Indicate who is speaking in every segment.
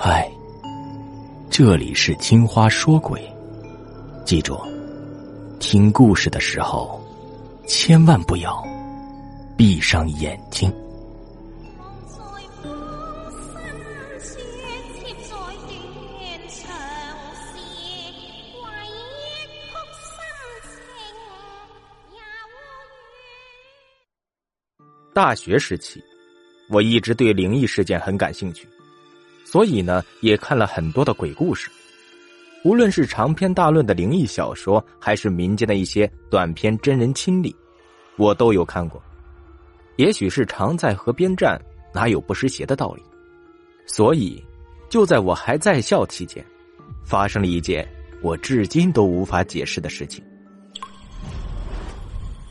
Speaker 1: 嗨，这里是青花说鬼，记住，听故事的时候千万不要闭上眼睛。
Speaker 2: 大学时期，我一直对灵异事件很感兴趣。所以呢，也看了很多的鬼故事，无论是长篇大论的灵异小说，还是民间的一些短篇真人亲历，我都有看过。也许是常在河边站，哪有不湿鞋的道理。所以，就在我还在校期间，发生了一件我至今都无法解释的事情。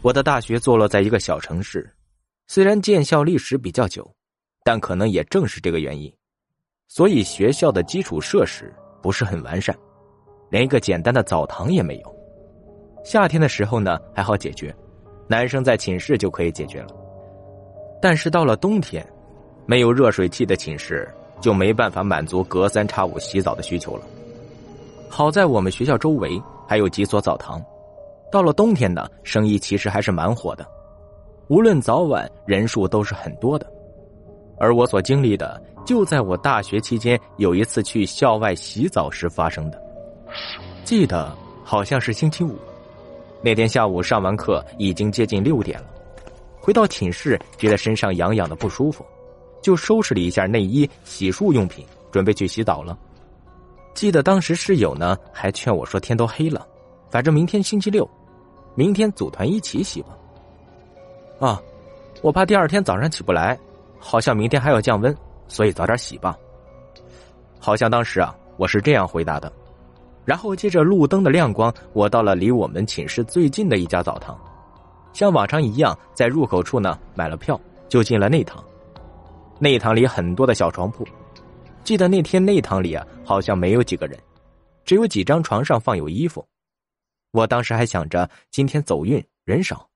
Speaker 2: 我的大学坐落在一个小城市，虽然建校历史比较久，但可能也正是这个原因。所以学校的基础设施不是很完善，连一个简单的澡堂也没有。夏天的时候呢还好解决，男生在寝室就可以解决了。但是到了冬天，没有热水器的寝室就没办法满足隔三差五洗澡的需求了。好在我们学校周围还有几所澡堂，到了冬天呢，生意其实还是蛮火的，无论早晚人数都是很多的。而我所经历的。就在我大学期间有一次去校外洗澡时发生的，记得好像是星期五，那天下午上完课已经接近六点了，回到寝室觉得身上痒痒的不舒服，就收拾了一下内衣、洗漱用品，准备去洗澡了。记得当时室友呢还劝我说：“天都黑了，反正明天星期六，明天组团一起洗吧。”啊，我怕第二天早上起不来，好像明天还要降温。所以早点洗吧。好像当时啊，我是这样回答的。然后借着路灯的亮光，我到了离我们寝室最近的一家澡堂，像往常一样，在入口处呢买了票，就进了内堂。内堂里很多的小床铺，记得那天内堂里啊，好像没有几个人，只有几张床上放有衣服。我当时还想着今天走运人少，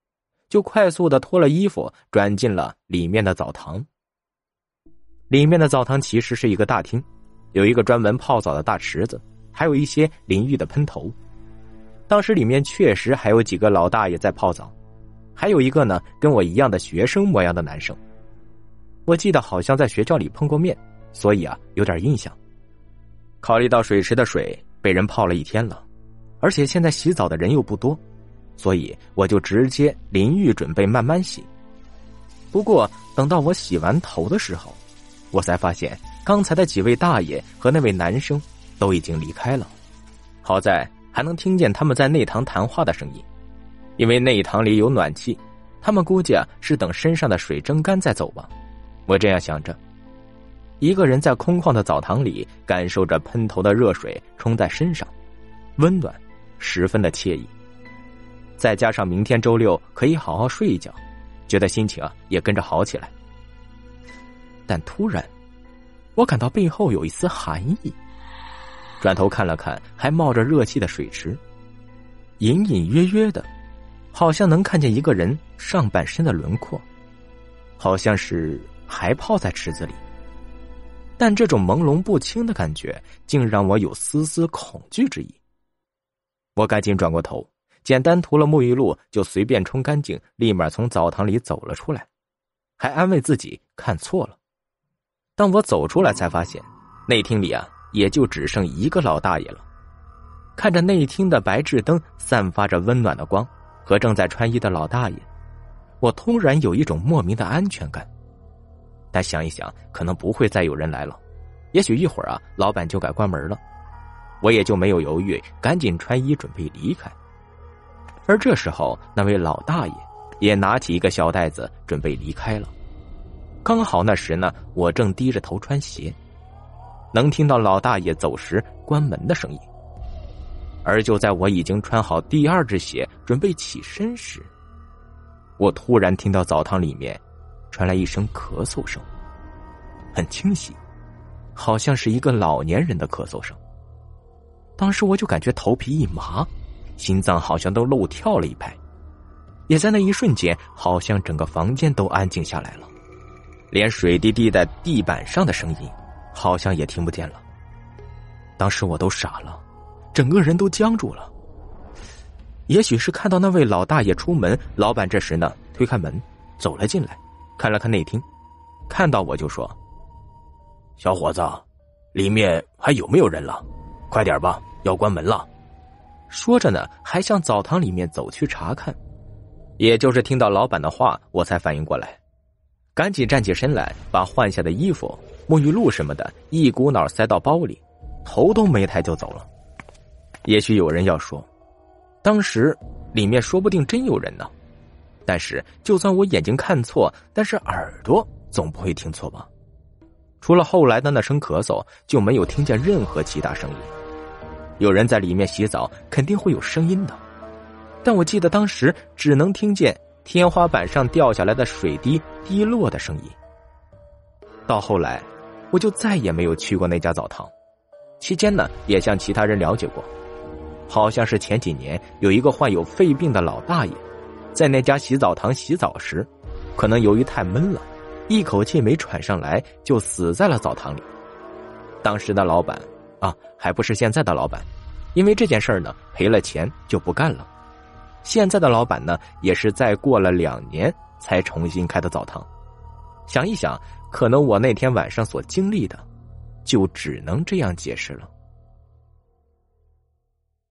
Speaker 2: 就快速的脱了衣服，转进了里面的澡堂。里面的澡堂其实是一个大厅，有一个专门泡澡的大池子，还有一些淋浴的喷头。当时里面确实还有几个老大爷在泡澡，还有一个呢跟我一样的学生模样的男生。我记得好像在学校里碰过面，所以啊有点印象。考虑到水池的水被人泡了一天了，而且现在洗澡的人又不多，所以我就直接淋浴准备慢慢洗。不过等到我洗完头的时候，我才发现，刚才的几位大爷和那位男生都已经离开了。好在还能听见他们在内堂谈话的声音，因为内堂里有暖气，他们估计啊是等身上的水蒸干再走吧。我这样想着，一个人在空旷的澡堂里，感受着喷头的热水冲在身上，温暖，十分的惬意。再加上明天周六可以好好睡一觉，觉得心情啊也跟着好起来。但突然，我感到背后有一丝寒意。转头看了看还冒着热气的水池，隐隐约约的，好像能看见一个人上半身的轮廓，好像是还泡在池子里。但这种朦胧不清的感觉，竟让我有丝丝恐惧之意。我赶紧转过头，简单涂了沐浴露，就随便冲干净，立马从澡堂里走了出来，还安慰自己看错了。当我走出来，才发现内厅里啊，也就只剩一个老大爷了。看着内厅的白炽灯散发着温暖的光，和正在穿衣的老大爷，我突然有一种莫名的安全感。但想一想，可能不会再有人来了，也许一会儿啊，老板就该关门了。我也就没有犹豫，赶紧穿衣准备离开。而这时候，那位老大爷也拿起一个小袋子，准备离开了。刚好那时呢，我正低着头穿鞋，能听到老大爷走时关门的声音。而就在我已经穿好第二只鞋准备起身时，我突然听到澡堂里面传来一声咳嗽声，很清晰，好像是一个老年人的咳嗽声。当时我就感觉头皮一麻，心脏好像都漏跳了一拍，也在那一瞬间，好像整个房间都安静下来了。连水滴滴在地板上的声音好像也听不见了。当时我都傻了，整个人都僵住了。也许是看到那位老大爷出门，老板这时呢推开门走了进来，看了看内厅，看到我就说：“小伙子，里面还有没有人了？快点吧，要关门了。”说着呢，还向澡堂里面走去查看。也就是听到老板的话，我才反应过来，赶紧站起身来，把换下的衣服、沐浴露什么的一股脑塞到包里，头都没抬就走了。也许有人要说，当时里面说不定真有人呢。但是就算我眼睛看错，但是耳朵总不会听错吧？除了后来的那声咳嗽，就没有听见任何其他声音。有人在里面洗澡，肯定会有声音的，但我记得当时只能听见天花板上掉下来的水滴滴落的声音。到后来，我就再也没有去过那家澡堂。期间呢，也向其他人了解过，好像是前几年有一个患有肺病的老大爷，在那家洗澡堂洗澡时，可能由于太闷了，一口气没喘上来，就死在了澡堂里。当时的老板。啊，还不是现在的老板，因为这件事呢，赔了钱就不干了。现在的老板呢，也是再过了两年才重新开的澡堂。想一想，可能我那天晚上所经历的，就只能这样解释了。